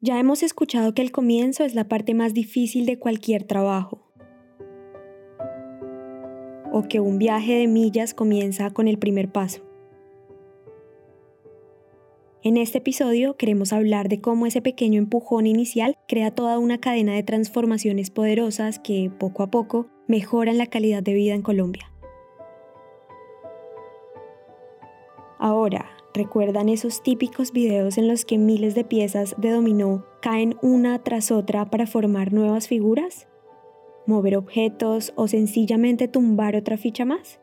Ya hemos escuchado que el comienzo es la parte más difícil de cualquier trabajo. O que un viaje de millas comienza con el primer paso. En este episodio queremos hablar de cómo ese pequeño empujón inicial crea toda una cadena de transformaciones poderosas que, poco a poco, mejoran la calidad de vida en Colombia. Ahora, ¿Recuerdan esos típicos videos en los que miles de piezas de dominó caen una tras otra para formar nuevas figuras? ¿Mover objetos o sencillamente tumbar otra ficha más?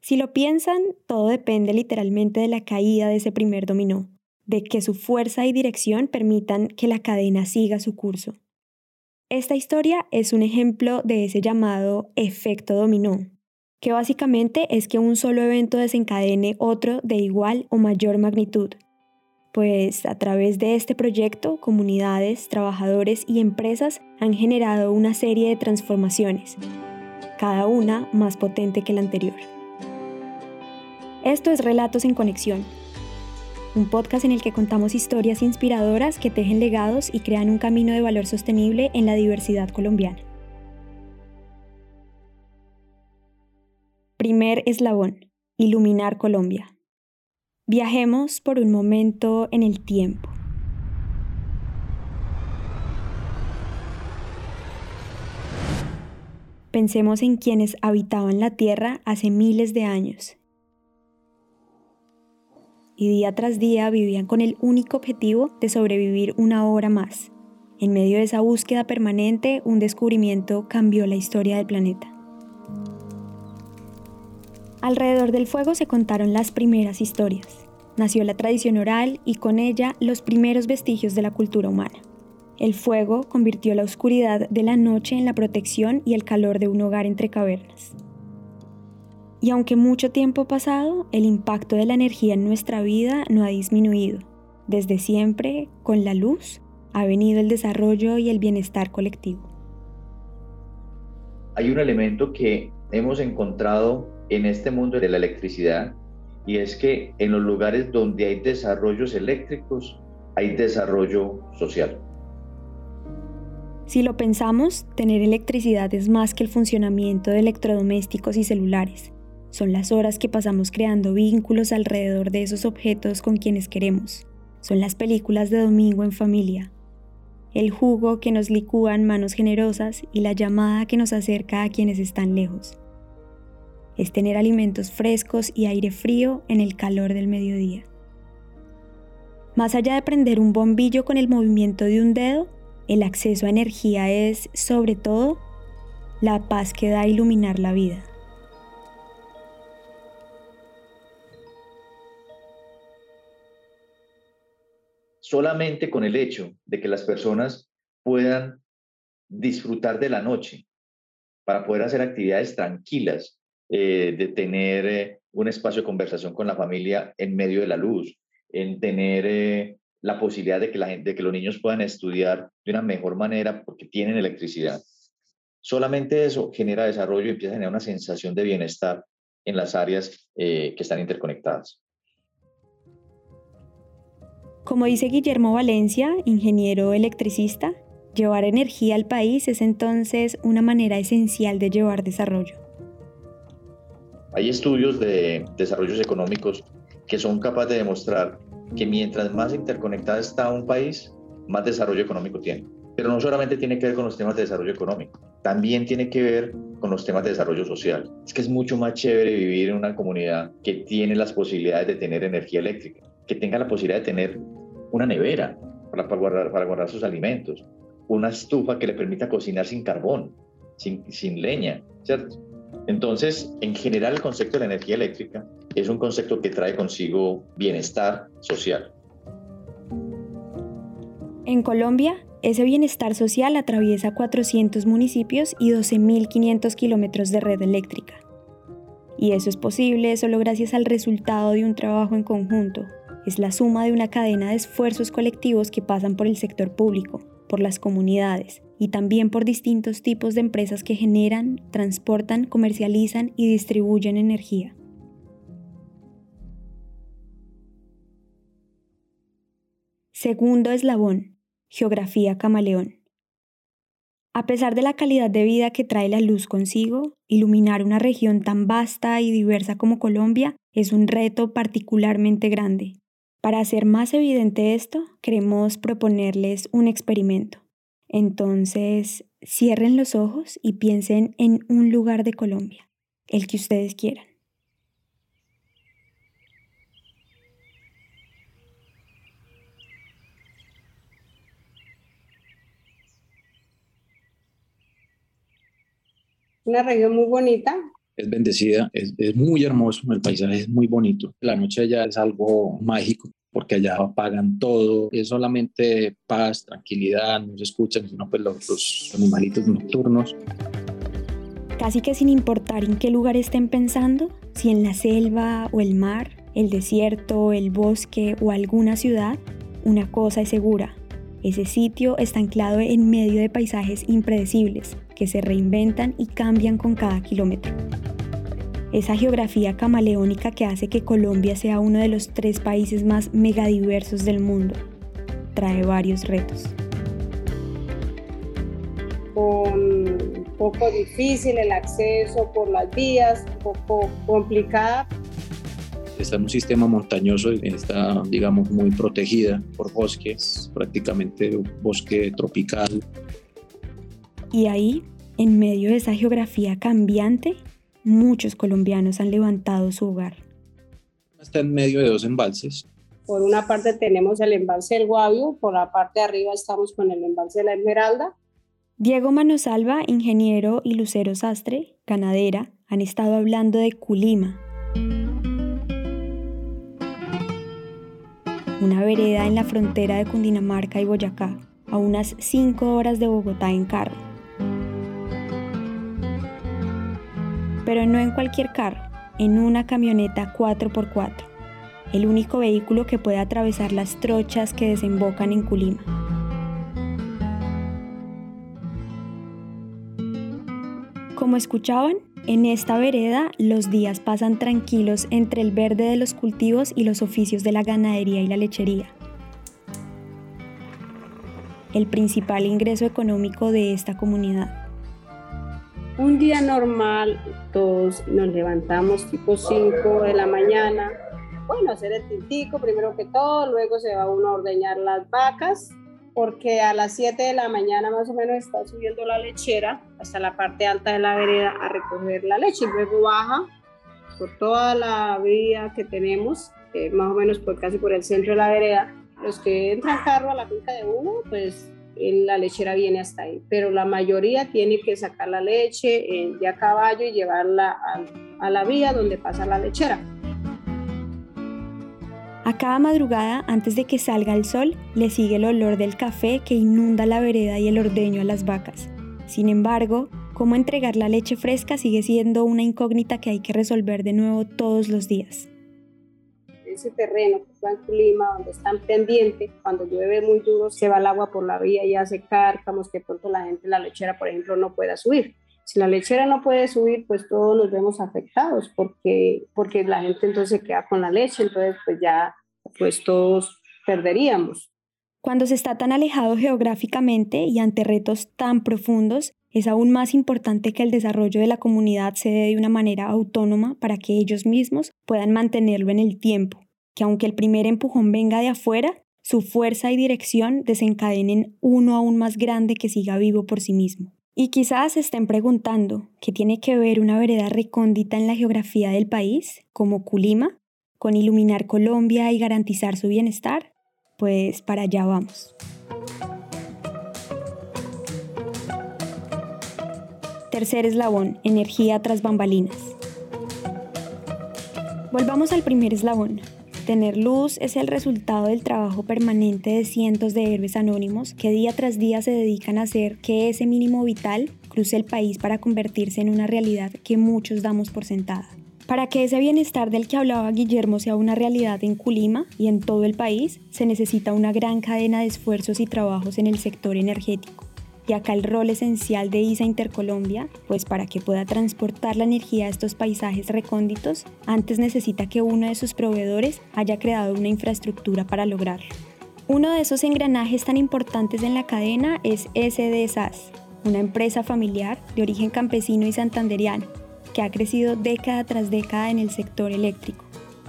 Si lo piensan, todo depende literalmente de la caída de ese primer dominó, de que su fuerza y dirección permitan que la cadena siga su curso. Esta historia es un ejemplo de ese llamado efecto dominó, que básicamente es que un solo evento desencadene otro de igual o mayor magnitud. Pues a través de este proyecto, comunidades, trabajadores y empresas han generado una serie de transformaciones, cada una más potente que la anterior. Esto es Relatos en Conexión, un podcast en el que contamos historias inspiradoras que tejen legados y crean un camino de valor sostenible en la diversidad colombiana. Primer eslabón, iluminar Colombia. Viajemos por un momento en el tiempo. Pensemos en quienes habitaban la Tierra hace miles de años y día tras día vivían con el único objetivo de sobrevivir una hora más. En medio de esa búsqueda permanente, un descubrimiento cambió la historia del planeta. Alrededor del fuego se contaron las primeras historias. Nació la tradición oral y con ella los primeros vestigios de la cultura humana. El fuego convirtió la oscuridad de la noche en la protección y el calor de un hogar entre cavernas. Y aunque mucho tiempo ha pasado, el impacto de la energía en nuestra vida no ha disminuido. Desde siempre, con la luz, ha venido el desarrollo y el bienestar colectivo. Hay un elemento que hemos encontrado en este mundo de la electricidad y es que en los lugares donde hay desarrollos eléctricos hay desarrollo social. Si lo pensamos, tener electricidad es más que el funcionamiento de electrodomésticos y celulares. Son las horas que pasamos creando vínculos alrededor de esos objetos con quienes queremos. Son las películas de domingo en familia. El jugo que nos licúan manos generosas y la llamada que nos acerca a quienes están lejos. Es tener alimentos frescos y aire frío en el calor del mediodía. Más allá de prender un bombillo con el movimiento de un dedo, el acceso a energía es, sobre todo, la paz que da a iluminar la vida. solamente con el hecho de que las personas puedan disfrutar de la noche para poder hacer actividades tranquilas, eh, de tener eh, un espacio de conversación con la familia en medio de la luz, en tener eh, la posibilidad de que, los niños puedan estudiar de una mejor manera porque tienen electricidad. Solamente eso genera desarrollo y empieza a generar una sensación de bienestar en las áreas que están interconectadas. Como dice Guillermo Valencia, ingeniero electricista, llevar energía al país es entonces una manera esencial de llevar desarrollo. Hay estudios de desarrollos económicos que son capaces de demostrar que mientras más interconectada está un país, más desarrollo económico tiene. Pero no solamente tiene que ver con los temas de desarrollo económico, también tiene que ver con los temas de desarrollo social. Es que es mucho más chévere vivir en una comunidad que tiene las posibilidades de tener energía eléctrica, que tenga la posibilidad de tener una nevera para, guardar, sus alimentos, una estufa que le permita cocinar sin carbón, sin, sin leña, ¿cierto? Entonces, en general, el concepto de la energía eléctrica es un concepto que trae consigo bienestar social. En Colombia, ese bienestar social atraviesa 400 municipios y 12.500 kilómetros de red eléctrica. Y eso es posible solo gracias al resultado de un trabajo en conjunto, es la suma de una cadena de esfuerzos colectivos que pasan por el sector público, por las comunidades y también por distintos tipos de empresas que generan, transportan, comercializan y distribuyen energía. Segundo eslabón, geografía camaleón. A pesar de la calidad de vida que trae la luz consigo, iluminar una región tan vasta y diversa como Colombia es un reto particularmente grande. Para hacer más evidente esto, queremos proponerles un experimento. Entonces, cierren los ojos y piensen en un lugar de Colombia, el que ustedes quieran. Una región muy bonita. Es bendecida, es, es muy hermoso, el paisaje es muy bonito. La noche allá es algo mágico porque allá apagan todo, es solamente paz, tranquilidad, no se escuchan sino pues los, los animalitos nocturnos. Casi que sin importar en qué lugar estén pensando, si en la selva o el mar, el desierto, el bosque o alguna ciudad, una cosa es segura. Ese sitio está anclado en medio de paisajes impredecibles, que se reinventan y cambian con cada kilómetro. Esa geografía camaleónica que hace que Colombia sea uno de los tres países más megadiversos del mundo trae varios retos. un poco difícil el acceso por las vías, un poco complicada. Está en un sistema montañoso, está, digamos, muy protegida por bosques, prácticamente un bosque tropical. Y ahí, en medio de esa geografía cambiante, muchos colombianos han levantado su hogar. Está en medio de dos embalses. Por una parte tenemos el embalse del Guavio, por la parte de arriba estamos con el embalse de la Esmeralda. Diego Manosalva, ingeniero, y Lucero Sastre, ganadera, han estado hablando de Culima. Una vereda en la frontera de Cundinamarca y Boyacá, a unas 5 horas de Bogotá en carro. Pero no en cualquier carro, en una camioneta 4x4, el único vehículo que puede atravesar las trochas que desembocan en Culima. Como escuchaban, en esta vereda los días pasan tranquilos entre el verde de los cultivos y los oficios de la ganadería y la lechería. El principal ingreso económico de esta comunidad. Un día normal, todos nos levantamos tipo 5 de la mañana. Bueno, hacer el tintico primero que todo, luego se va uno a ordeñar las vacas, porque a las 7 de la mañana más o menos está subiendo la lechera hasta la parte alta de la vereda a recoger la leche y luego baja por toda la vía que tenemos, más o menos por casi por el centro de la vereda. Los que entran carro a la finca de uno, pues la lechera viene hasta ahí, pero la mayoría tiene que sacar la leche de a caballo y llevarla a, a la vía donde pasa la lechera. A cada madrugada, antes de que salga el sol, le sigue el olor del café que inunda la vereda y el ordeño a las vacas. Sin embargo, cómo entregar la leche fresca sigue siendo una incógnita que hay que resolver de nuevo todos los días ese terreno que está en clima, donde están pendientes, cuando llueve muy duro se va el agua por la vía y hace cárcamos que pronto la gente, la lechera, por ejemplo, no pueda subir. Si la lechera no puede subir, pues todos nos vemos afectados porque, porque la gente entonces queda con la leche, entonces pues ya pues todos perderíamos. Cuando se está tan alejado geográficamente y ante retos tan profundos, es aún más importante que el desarrollo de la comunidad se dé de una manera autónoma para que ellos mismos puedan mantenerlo en el tiempo que aunque el primer empujón venga de afuera, su fuerza y dirección desencadenen uno aún más grande que siga vivo por sí mismo. Y quizás se estén preguntando, ¿qué tiene que ver una vereda recóndita en la geografía del país, como Culima, con iluminar Colombia y garantizar su bienestar? Pues para allá vamos. Tercer eslabón, energía tras bambalinas. Volvamos al primer eslabón, Tener luz es el resultado del trabajo permanente de cientos de héroes anónimos que día tras día se dedican a hacer que ese mínimo vital cruce el país para convertirse en una realidad que muchos damos por sentada. Para que ese bienestar del que hablaba Guillermo sea una realidad en Culima y en todo el país, se necesita una gran cadena de esfuerzos y trabajos en el sector energético. Y acá el rol esencial de ISA Intercolombia, pues para que pueda transportar la energía a estos paisajes recónditos, antes necesita que uno de sus proveedores haya creado una infraestructura para lograrlo. Uno de esos engranajes tan importantes en la cadena es SD SAS, una empresa familiar de origen campesino y santanderiano que ha crecido década tras década en el sector eléctrico.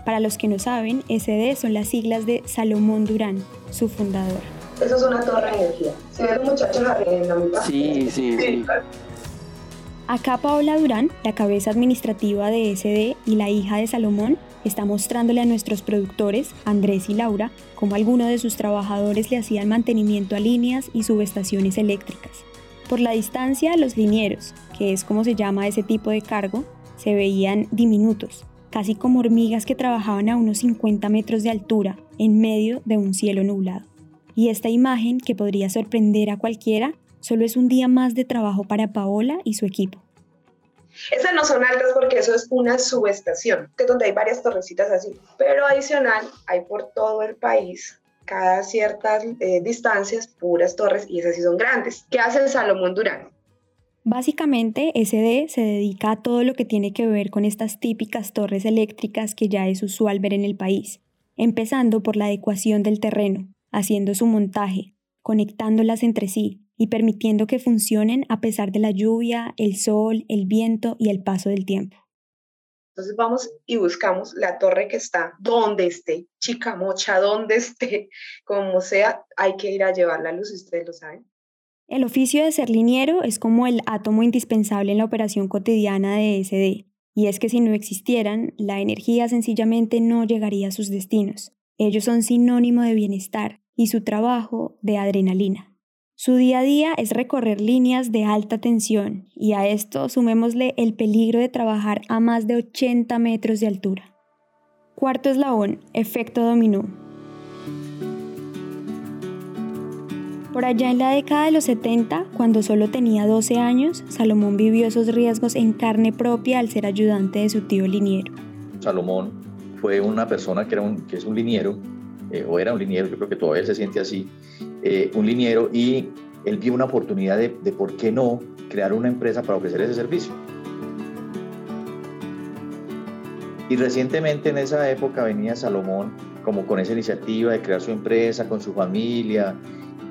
Para los que no saben, SD son las siglas de Salomón Durán, su fundador. Eso es una torre de energía. ¿Se ve muchachos en la mitad? Sí, sí, sí. Acá Paola Durán, la cabeza administrativa de SD y la hija de Salomón, está mostrándole a nuestros productores, Andrés y Laura, cómo algunos de sus trabajadores le hacían mantenimiento a líneas y subestaciones eléctricas. Por la distancia, los linieros, que es como se llama ese tipo de cargo, se veían diminutos, casi como hormigas que trabajaban a unos 50 metros de altura, en medio de un cielo nublado. Y esta imagen, que podría sorprender a cualquiera, solo es un día más de trabajo para Paola y su equipo. Esas no son altas porque eso es una subestación, que es donde hay varias torrecitas así. Pero adicional, hay por todo el país, cada ciertas eh, distancias, puras torres, y esas sí son grandes. ¿Qué hace el Salomón Durán? Básicamente, SD se dedica a todo lo que tiene que ver con estas típicas torres eléctricas que ya es usual ver en el país, empezando por la adecuación del terreno, haciendo su montaje, conectándolas entre sí, y permitiendo que funcionen a pesar de la lluvia, el sol, el viento y el paso del tiempo. Entonces vamos y buscamos la torre que está donde esté, chicamocha, donde esté, como sea, hay que ir a llevar la luz, ustedes lo saben. El oficio de ser liniero es como el átomo indispensable en la operación cotidiana de SD, y es que si no existieran, la energía sencillamente no llegaría a sus destinos. Ellos son sinónimo de bienestar y su trabajo de adrenalina. Su día a día es recorrer líneas de alta tensión y a esto sumémosle el peligro de trabajar a más de 80 metros de altura. Cuarto eslabón, efecto dominó. Por allá en la década de los 70, cuando solo tenía 12 años, Salomón vivió esos riesgos en carne propia al ser ayudante de su tío liniero. Salomón fue una persona que, era un, que es un liniero, eh, o era un liniero, yo creo que todavía se siente así, eh, un liniero y él vio una oportunidad de, de por qué no crear una empresa para ofrecer ese servicio. Y recientemente en esa época venía Salomón como con esa iniciativa de crear su empresa con su familia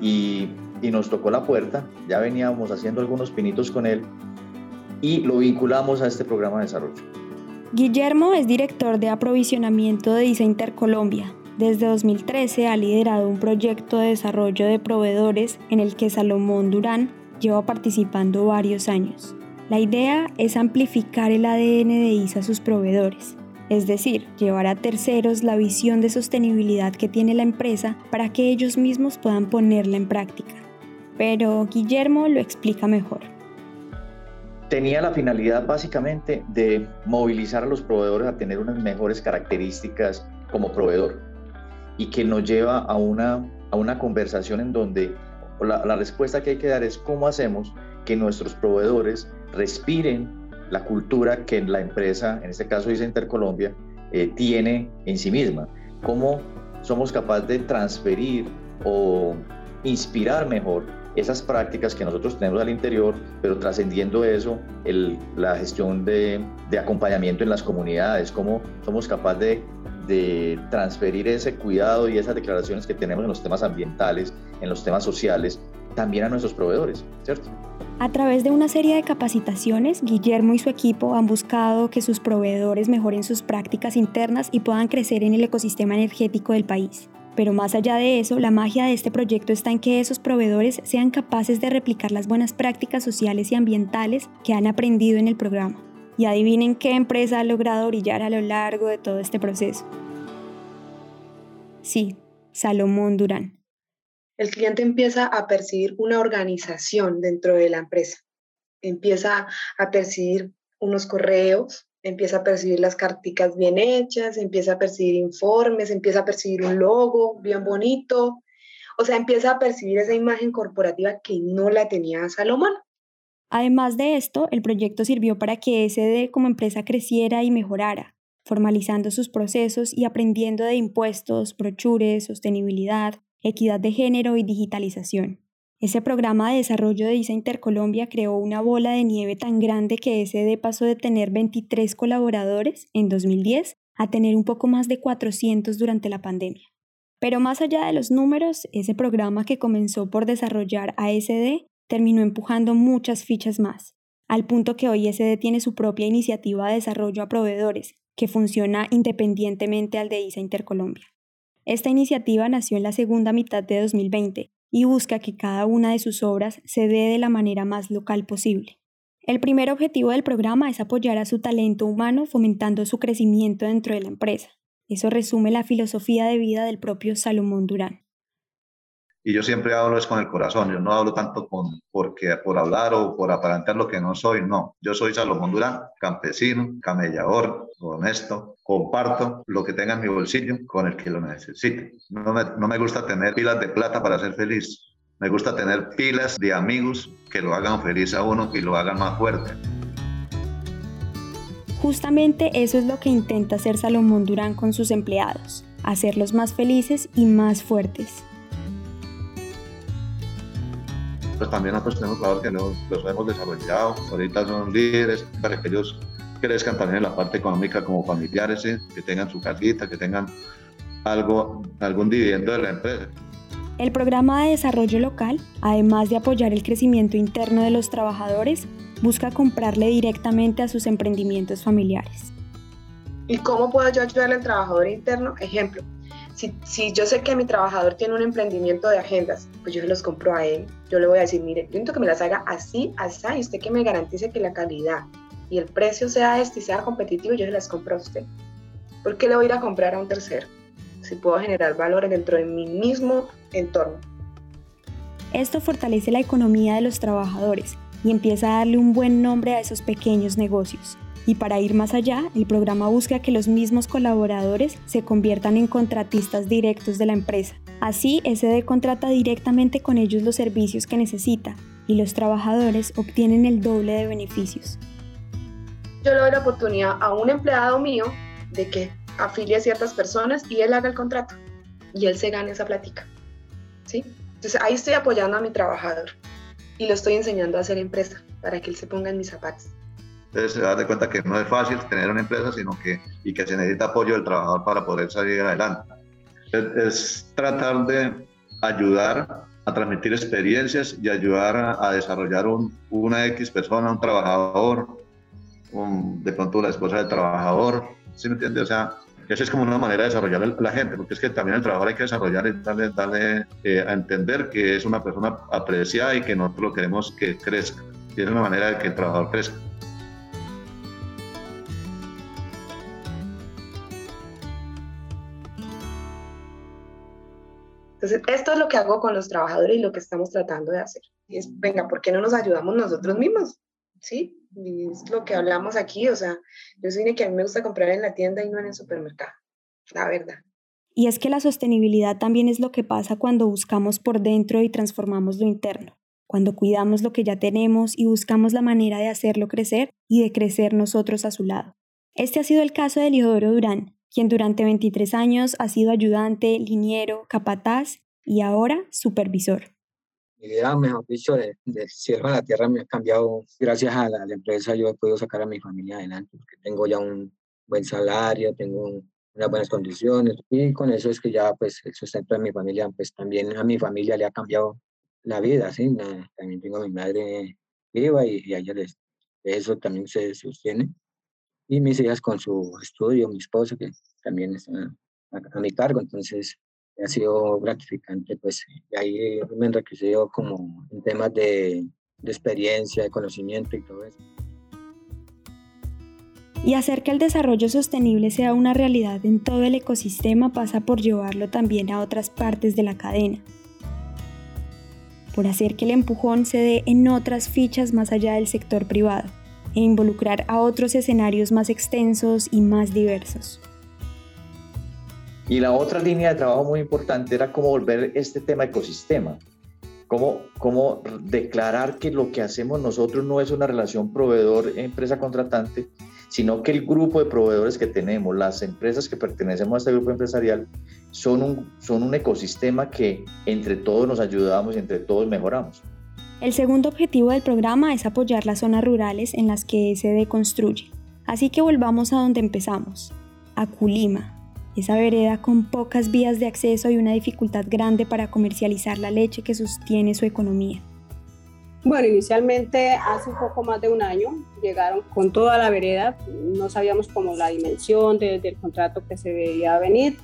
y, y, nos tocó la puerta, ya veníamos haciendo algunos pinitos con él y lo vinculamos a este programa de desarrollo. Guillermo es director de aprovisionamiento de ISA Intercolombia, desde 2013 ha liderado un proyecto de desarrollo de proveedores en el que Salomón Durán lleva participando varios años. La idea es amplificar el ADN de ISA a sus proveedores, es decir, llevar a terceros la visión de sostenibilidad que tiene la empresa para que ellos mismos puedan ponerla en práctica. Pero Guillermo lo explica mejor. Tenía la finalidad básicamente de movilizar a los proveedores a tener unas mejores características como proveedor y que nos lleva a una, a una conversación en donde la, respuesta que hay que dar es cómo hacemos que nuestros proveedores respiren la cultura que la empresa, en este caso dice Intercolombia, eh, tiene en sí misma. Cómo somos capaces de transferir o inspirar mejor esas prácticas que nosotros tenemos al interior, pero trascendiendo eso, la gestión de, de, acompañamiento en las comunidades, cómo somos capaces de de transferir ese cuidado y esas declaraciones que tenemos en los temas ambientales, en los temas sociales, también a nuestros proveedores, ¿cierto? A través de una serie de capacitaciones, Guillermo y su equipo han buscado que sus proveedores mejoren sus prácticas internas y puedan crecer en el ecosistema energético del país. Pero más allá de eso, la magia de este proyecto está en que esos proveedores sean capaces de replicar las buenas prácticas sociales y ambientales que han aprendido en el programa. Y adivinen qué empresa ha logrado brillar a lo largo de todo este proceso. Sí, Salomón Durán. El cliente empieza a percibir una organización dentro de la empresa. Empieza a percibir unos correos, empieza a percibir las carticas bien hechas, empieza a percibir informes, empieza a percibir un logo bien bonito. O sea, empieza a percibir esa imagen corporativa que no la tenía Salomón. Además de esto, el proyecto sirvió para que SD como empresa creciera y mejorara, formalizando sus procesos y aprendiendo de impuestos, brochures, sostenibilidad, equidad de género y digitalización. Ese programa de desarrollo de ISA Intercolombia creó una bola de nieve tan grande que SD pasó de tener 23 colaboradores en 2010 a tener un poco más de 400 durante la pandemia. Pero más allá de los números, ese programa que comenzó por desarrollar ASD terminó empujando muchas fichas más, al punto que hoy SD tiene su propia iniciativa de desarrollo a proveedores, que funciona independientemente al de ISA Intercolombia. Esta iniciativa nació en la segunda mitad de 2020 y busca que cada una de sus obras se dé de la manera más local posible. El primer objetivo del programa es apoyar a su talento humano fomentando su crecimiento dentro de la empresa. Eso resume la filosofía de vida del propio Salomón Durán. Y yo siempre hablo es con el corazón, yo no hablo tanto con, porque, por hablar o por aparentar lo que no soy, no. Yo soy Salomón Durán, campesino, camellador, honesto, comparto lo que tenga en mi bolsillo con el que lo necesite. No me, no me gusta tener pilas de plata para ser feliz, me gusta tener pilas de amigos que lo hagan feliz a uno y lo hagan más fuerte. Justamente eso es lo que intenta hacer Salomón Durán con sus empleados, hacerlos más felices y más fuertes. Pues también nosotros tenemos claro que los, los hemos desarrollado, ahorita son líderes para que ellos crezcan también en la parte económica como familiares, que tengan su casita, que tengan algo, algún dividendo de la empresa. El programa de desarrollo local, además de apoyar el crecimiento interno de los trabajadores, busca comprarle directamente a sus emprendimientos familiares. ¿Y cómo puedo yo ayudar al trabajador interno? Ejemplo, si, yo sé que mi trabajador tiene un emprendimiento de agendas, pues yo se los compro a él. Yo le voy a decir, mire, yo necesito que me las haga así, así, y usted que me garantice que la calidad y el precio sea este y sea competitivo, yo se las compro a usted. ¿Por qué le voy a ir a comprar a un tercero? Si puedo generar valor dentro de mi mismo entorno. Esto fortalece la economía de los trabajadores y empieza a darle un buen nombre a esos pequeños negocios. Y para ir más allá, el programa busca que los mismos colaboradores se conviertan en contratistas directos de la empresa. Así, SD contrata directamente con ellos los servicios que necesita y los trabajadores obtienen el doble de beneficios. Yo le doy la oportunidad a un empleado mío de que afilie a ciertas personas y él haga el contrato y él se gane esa plática. ¿sí? Entonces ahí estoy apoyando a mi trabajador y lo estoy enseñando a hacer empresa para que él se ponga en mis zapatos. Entonces se da de cuenta que no es fácil tener una empresa, sino que, y que se necesita apoyo del trabajador para poder salir adelante. Es, tratar de ayudar a transmitir experiencias y ayudar a, desarrollar un, una X persona, un trabajador, de pronto la esposa del trabajador, ¿sí me entiende? O sea, esa es como una manera de desarrollar la gente, porque es que también el trabajo hay que desarrollar y darle, darle eh, a entender que es una persona apreciada y que nosotros lo queremos que crezca. Y es una manera de que el trabajador crezca. Entonces, esto es lo que hago con los trabajadores y lo que estamos tratando de hacer. Es, venga, ¿por qué no nos ayudamos nosotros mismos? ¿Sí? es lo que hablamos aquí, o sea, yo soy que a mí me gusta comprar en la tienda y no en el supermercado, la verdad. Y es que la sostenibilidad también es lo que pasa cuando buscamos por dentro y transformamos lo interno, cuando cuidamos lo que ya tenemos y buscamos la manera de hacerlo crecer y de crecer nosotros a su lado. Este ha sido el caso de Liodoro Durán, quien durante 23 años ha sido ayudante, liniero, capataz y ahora supervisor mi vida, mejor dicho, de, de cielo a la tierra me ha cambiado. Gracias a la, empresa yo he podido sacar a mi familia adelante, porque tengo ya un buen salario, tengo unas buenas condiciones y con eso es que ya pues el sustento de mi familia, pues también a mi familia le ha cambiado la vida, ¿sí? también tengo a mi madre viva y, y a ella eso también se sostiene. Y mis hijas con su estudio, mi esposo que también está a mi cargo, entonces ha sido gratificante, pues ahí me he enriquecido como en temas de, de experiencia, de conocimiento y todo eso. Y hacer que el desarrollo sostenible sea una realidad en todo el ecosistema pasa por llevarlo también a otras partes de la cadena, por hacer que el empujón se dé en otras fichas más allá del sector privado e involucrar a otros escenarios más extensos y más diversos. Y la otra línea de trabajo muy importante era cómo volver este tema ecosistema, cómo, cómo declarar que lo que hacemos nosotros no es una relación proveedor-empresa contratante, sino que el grupo de proveedores que tenemos, las empresas que pertenecemos a este grupo empresarial, son un, son un ecosistema que entre todos nos ayudamos y entre todos mejoramos. El segundo objetivo del programa es apoyar las zonas rurales en las que se construye. Así que volvamos a donde empezamos, a Culima, esa vereda con pocas vías de acceso y una dificultad grande para comercializar la leche que sostiene su economía. Bueno, inicialmente hace un poco más de un año llegaron con toda la vereda, no sabíamos cómo la dimensión del contrato que se veía venir.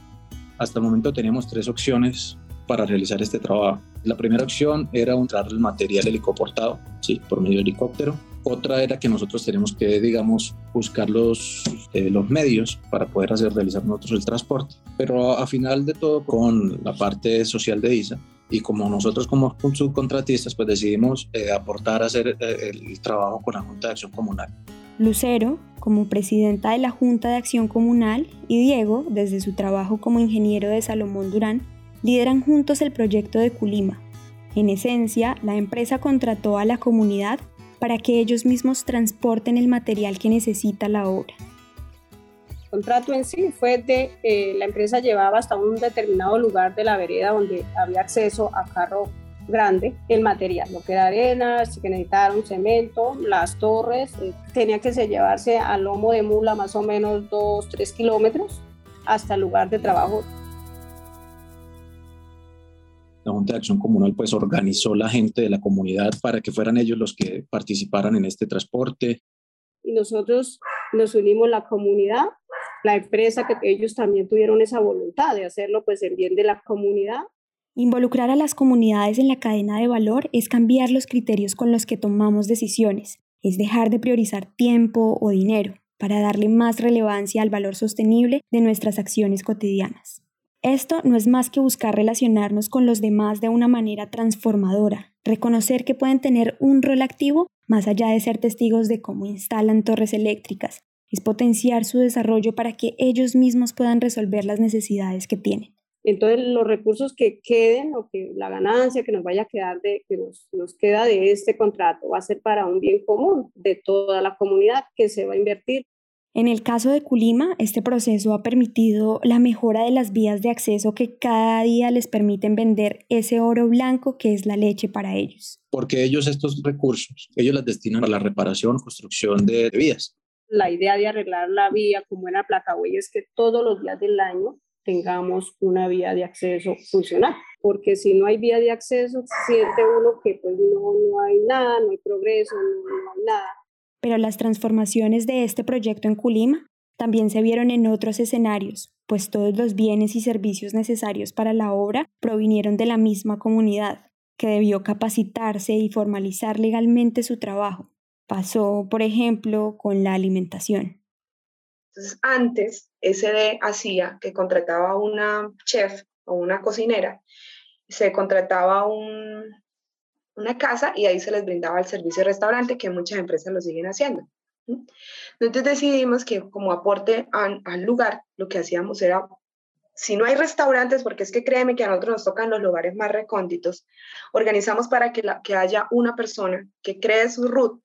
Hasta el momento teníamos tres opciones para realizar este trabajo. La primera opción era entrar el material helicoportado, sí, por medio de helicóptero. Otra era que nosotros tenemos que, digamos, buscar los, eh, los medios para poder hacer realizar nosotros el transporte. Pero a final de todo, con la parte social de ISA, y como nosotros como subcontratistas pues decidimos eh, aportar a hacer eh, el trabajo con la Junta de Acción Comunal. Lucero, como presidenta de la Junta de Acción Comunal, y Diego, desde su trabajo como ingeniero de Salomón Durán, lideran juntos el proyecto de Culima. En esencia, la empresa contrató a la comunidad para que ellos mismos transporten el material que necesita la obra. El contrato en sí fue de eh, la empresa llevaba hasta un determinado lugar de la vereda donde había acceso a carro grande el material, lo que era arena, si que necesitaron cemento, las torres, eh, tenía que se llevarse al lomo de mula más o menos 2, 3 kilómetros hasta el lugar de trabajo la Junta de Acción Comunal pues organizó la gente de la comunidad para que fueran ellos los que participaran en este transporte. Y nosotros nos unimos la comunidad, la empresa, que ellos también tuvieron esa voluntad de hacerlo pues en bien de la comunidad. Involucrar a las comunidades en la cadena de valor es cambiar los criterios con los que tomamos decisiones, es dejar de priorizar tiempo o dinero para darle más relevancia al valor sostenible de nuestras acciones cotidianas. Esto no es más que buscar relacionarnos con los demás de una manera transformadora, reconocer que pueden tener un rol activo más allá de ser testigos de cómo instalan torres eléctricas, es potenciar su desarrollo para que ellos mismos puedan resolver las necesidades que tienen. Entonces, los recursos que queden o que la ganancia que nos vaya a quedar de que nos, nos queda de este contrato va a ser para un bien común de toda la comunidad que se va a invertir en el caso de Culima, este proceso ha permitido la mejora de las vías de acceso que cada día les permiten vender ese oro blanco que es la leche para ellos. Porque ellos estos recursos, ellos las destinan a la reparación, construcción de vías. La idea de arreglar la vía como en la placa es que todos los días del año tengamos una vía de acceso funcional, porque si no hay vía de acceso, siente uno que pues no, no hay nada, no hay progreso, no, no hay nada pero las transformaciones de este proyecto en Culima también se vieron en otros escenarios, pues todos los bienes y servicios necesarios para la obra provinieron de la misma comunidad, que debió capacitarse y formalizar legalmente su trabajo. Pasó, por ejemplo, con la alimentación. Entonces, antes, SD hacía que contrataba una chef o una cocinera, se contrataba un, una casa y ahí se les brindaba el servicio de restaurante que muchas empresas lo siguen haciendo. Entonces decidimos que como aporte al lugar, lo que hacíamos era, si no hay restaurantes, porque es que créeme que a nosotros nos tocan los lugares más recónditos, organizamos para que, la, que haya una persona que cree su root,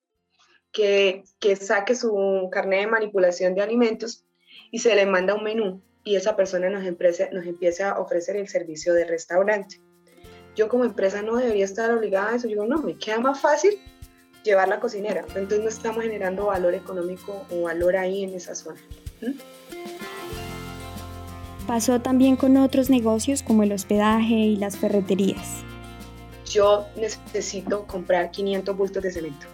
que, que saque su carnet de manipulación de alimentos y se le manda un menú y esa persona nos, nos empieza a ofrecer el servicio de restaurante yo como empresa no debería estar obligada a eso. Yo digo, no, me queda más fácil llevar la cocinera. Entonces no estamos generando valor económico o valor ahí en esa zona. Pasó también con otros negocios como el hospedaje y las ferreterías. Yo necesito comprar 500 bultos de cemento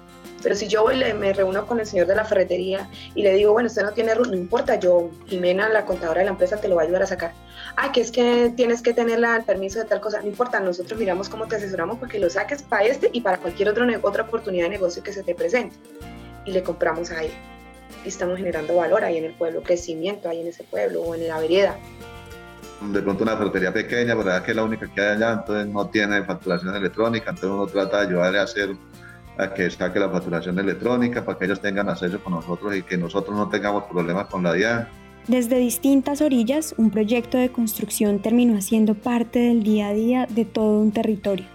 pero si yo voy, me reúno con el señor de la ferretería y le digo, bueno, usted no tiene, no importa, yo, Jimena, la contadora de la empresa, te lo va a ayudar a sacar. Ah, que es que tienes que tener el permiso de tal cosa, no importa, nosotros miramos cómo te asesoramos porque lo saques para este y para cualquier otro, otra oportunidad de negocio que se te presente. Y le compramos a él. Y estamos generando valor ahí en el pueblo, crecimiento ahí en ese pueblo o en la vereda de pronto una ferretería pequeña, verdad que es la única que hay allá, entonces no tiene facturación electrónica, entonces uno trata de ayudarle a hacer a que saque la facturación electrónica para que ellos tengan acceso con nosotros y que nosotros no tengamos problemas con la DIAN. Desde distintas orillas, un proyecto de construcción terminó siendo parte del día a día de todo un territorio.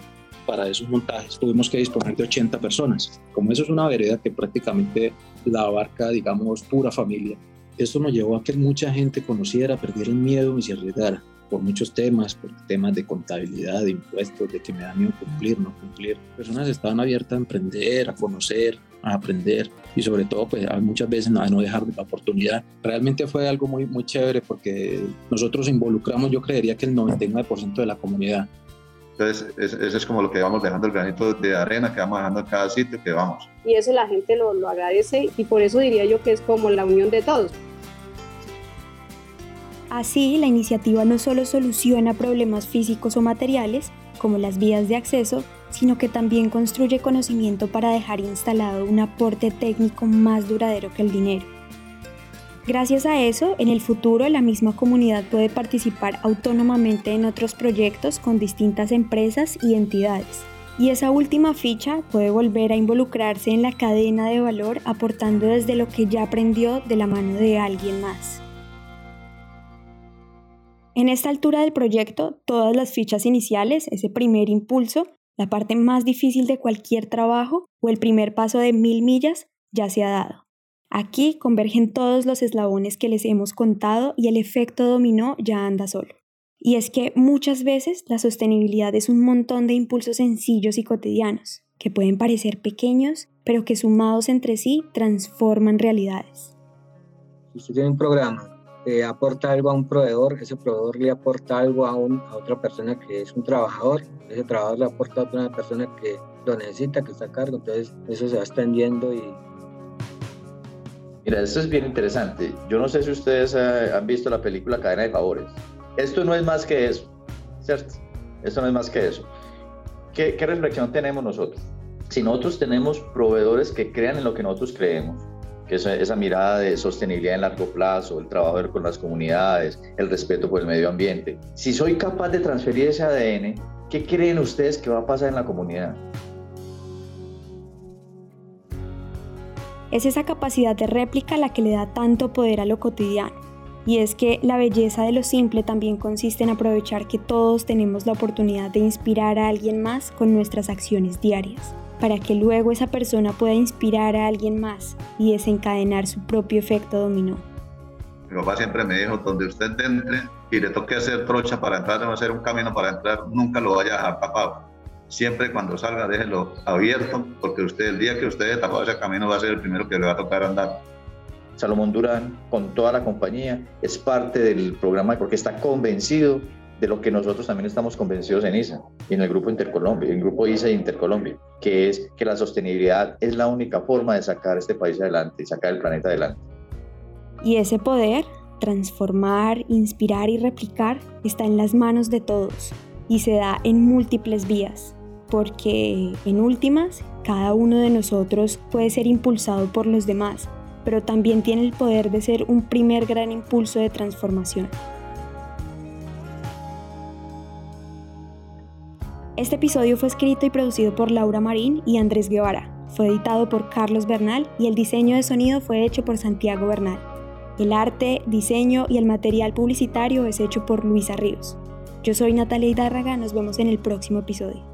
Para esos montajes tuvimos que disponer de 80 personas. Como eso es una vereda que prácticamente la abarca, digamos, pura familia, esto nos llevó a que mucha gente conociera, perdiera el miedo y se arriesgara por muchos temas, por temas de contabilidad, de impuestos, de que me da miedo cumplir, no cumplir. Personas estaban abiertas a emprender, a conocer, a aprender y sobre todo pues muchas veces a no dejar la oportunidad. Realmente fue algo muy, muy chévere porque nosotros involucramos, yo creería que el 99% de la comunidad. Entonces, eso es como lo que vamos dejando el granito de arena que vamos dejando en cada sitio que vamos. Y eso la gente lo, lo agradece y por eso diría yo que es como la unión de todos. Así, la iniciativa no solo soluciona problemas físicos o materiales, como las vías de acceso, sino que también construye conocimiento para dejar instalado un aporte técnico más duradero que el dinero. Gracias a eso, en el futuro la misma comunidad puede participar autónomamente en otros proyectos con distintas empresas y entidades. Y esa última ficha puede volver a involucrarse en la cadena de valor aportando desde lo que ya aprendió de la mano de alguien más. En esta altura del proyecto, todas las fichas iniciales, ese primer impulso, la parte más difícil de cualquier trabajo o el primer paso de mil millas ya se ha dado. Aquí convergen todos los eslabones que les hemos contado y el efecto dominó ya anda solo. Y es que muchas veces la sostenibilidad es un montón de impulsos sencillos y cotidianos, que pueden parecer pequeños, pero que sumados entre sí transforman realidades. Si usted tiene un programa eh, aporta algo a un proveedor, ese proveedor le aporta algo a, un, a otra persona que es un trabajador, ese trabajador le aporta a otra persona que lo necesita, que está a cargo, entonces eso se va extendiendo y... Mira, esto es bien interesante. Yo no sé si ustedes eh, han visto la película Cadena de Favores. Esto no es más que eso, ¿cierto? Esto no es más que eso. ¿Qué, qué reflexión tenemos nosotros? Si nosotros tenemos proveedores que crean en lo que nosotros creemos, esa, esa mirada de sostenibilidad en largo plazo, el trabajo con las comunidades, el respeto por el medio ambiente. Si soy capaz de transferir ese ADN, ¿qué creen ustedes que va a pasar en la comunidad? Es esa capacidad de réplica la que le da tanto poder a lo cotidiano. Y es que la belleza de lo simple también consiste en aprovechar que todos tenemos la oportunidad de inspirar a alguien más con nuestras acciones diarias para que luego esa persona pueda inspirar a alguien más y desencadenar su propio efecto dominó. Mi papá siempre me dijo, donde usted entre y le toque hacer trocha para entrar, no hacer un camino para entrar, nunca lo vaya a dejar tapado. Siempre cuando salga déjelo abierto, porque usted el día que usted haya tapado ese camino va a ser el primero que le va a tocar andar. Salomón Durán, con toda la compañía, es parte del programa porque está convencido de lo que nosotros también estamos convencidos en ISA y en el grupo Intercolombia, el grupo ISA e Intercolombia, que es que la sostenibilidad es la única forma de sacar este país adelante y sacar el planeta adelante. Y ese poder, transformar, inspirar y replicar, está en las manos de todos y se da en múltiples vías, porque en últimas, cada uno de nosotros puede ser impulsado por los demás, pero también tiene el poder de ser un primer gran impulso de transformación. Este episodio fue escrito y producido por Laura Marín y Andrés Guevara. Fue editado por Carlos Bernal y el diseño de sonido fue hecho por Santiago Bernal. El arte, diseño y el material publicitario es hecho por Luisa Ríos. Yo soy Natalia Hidárraga, nos vemos en el próximo episodio.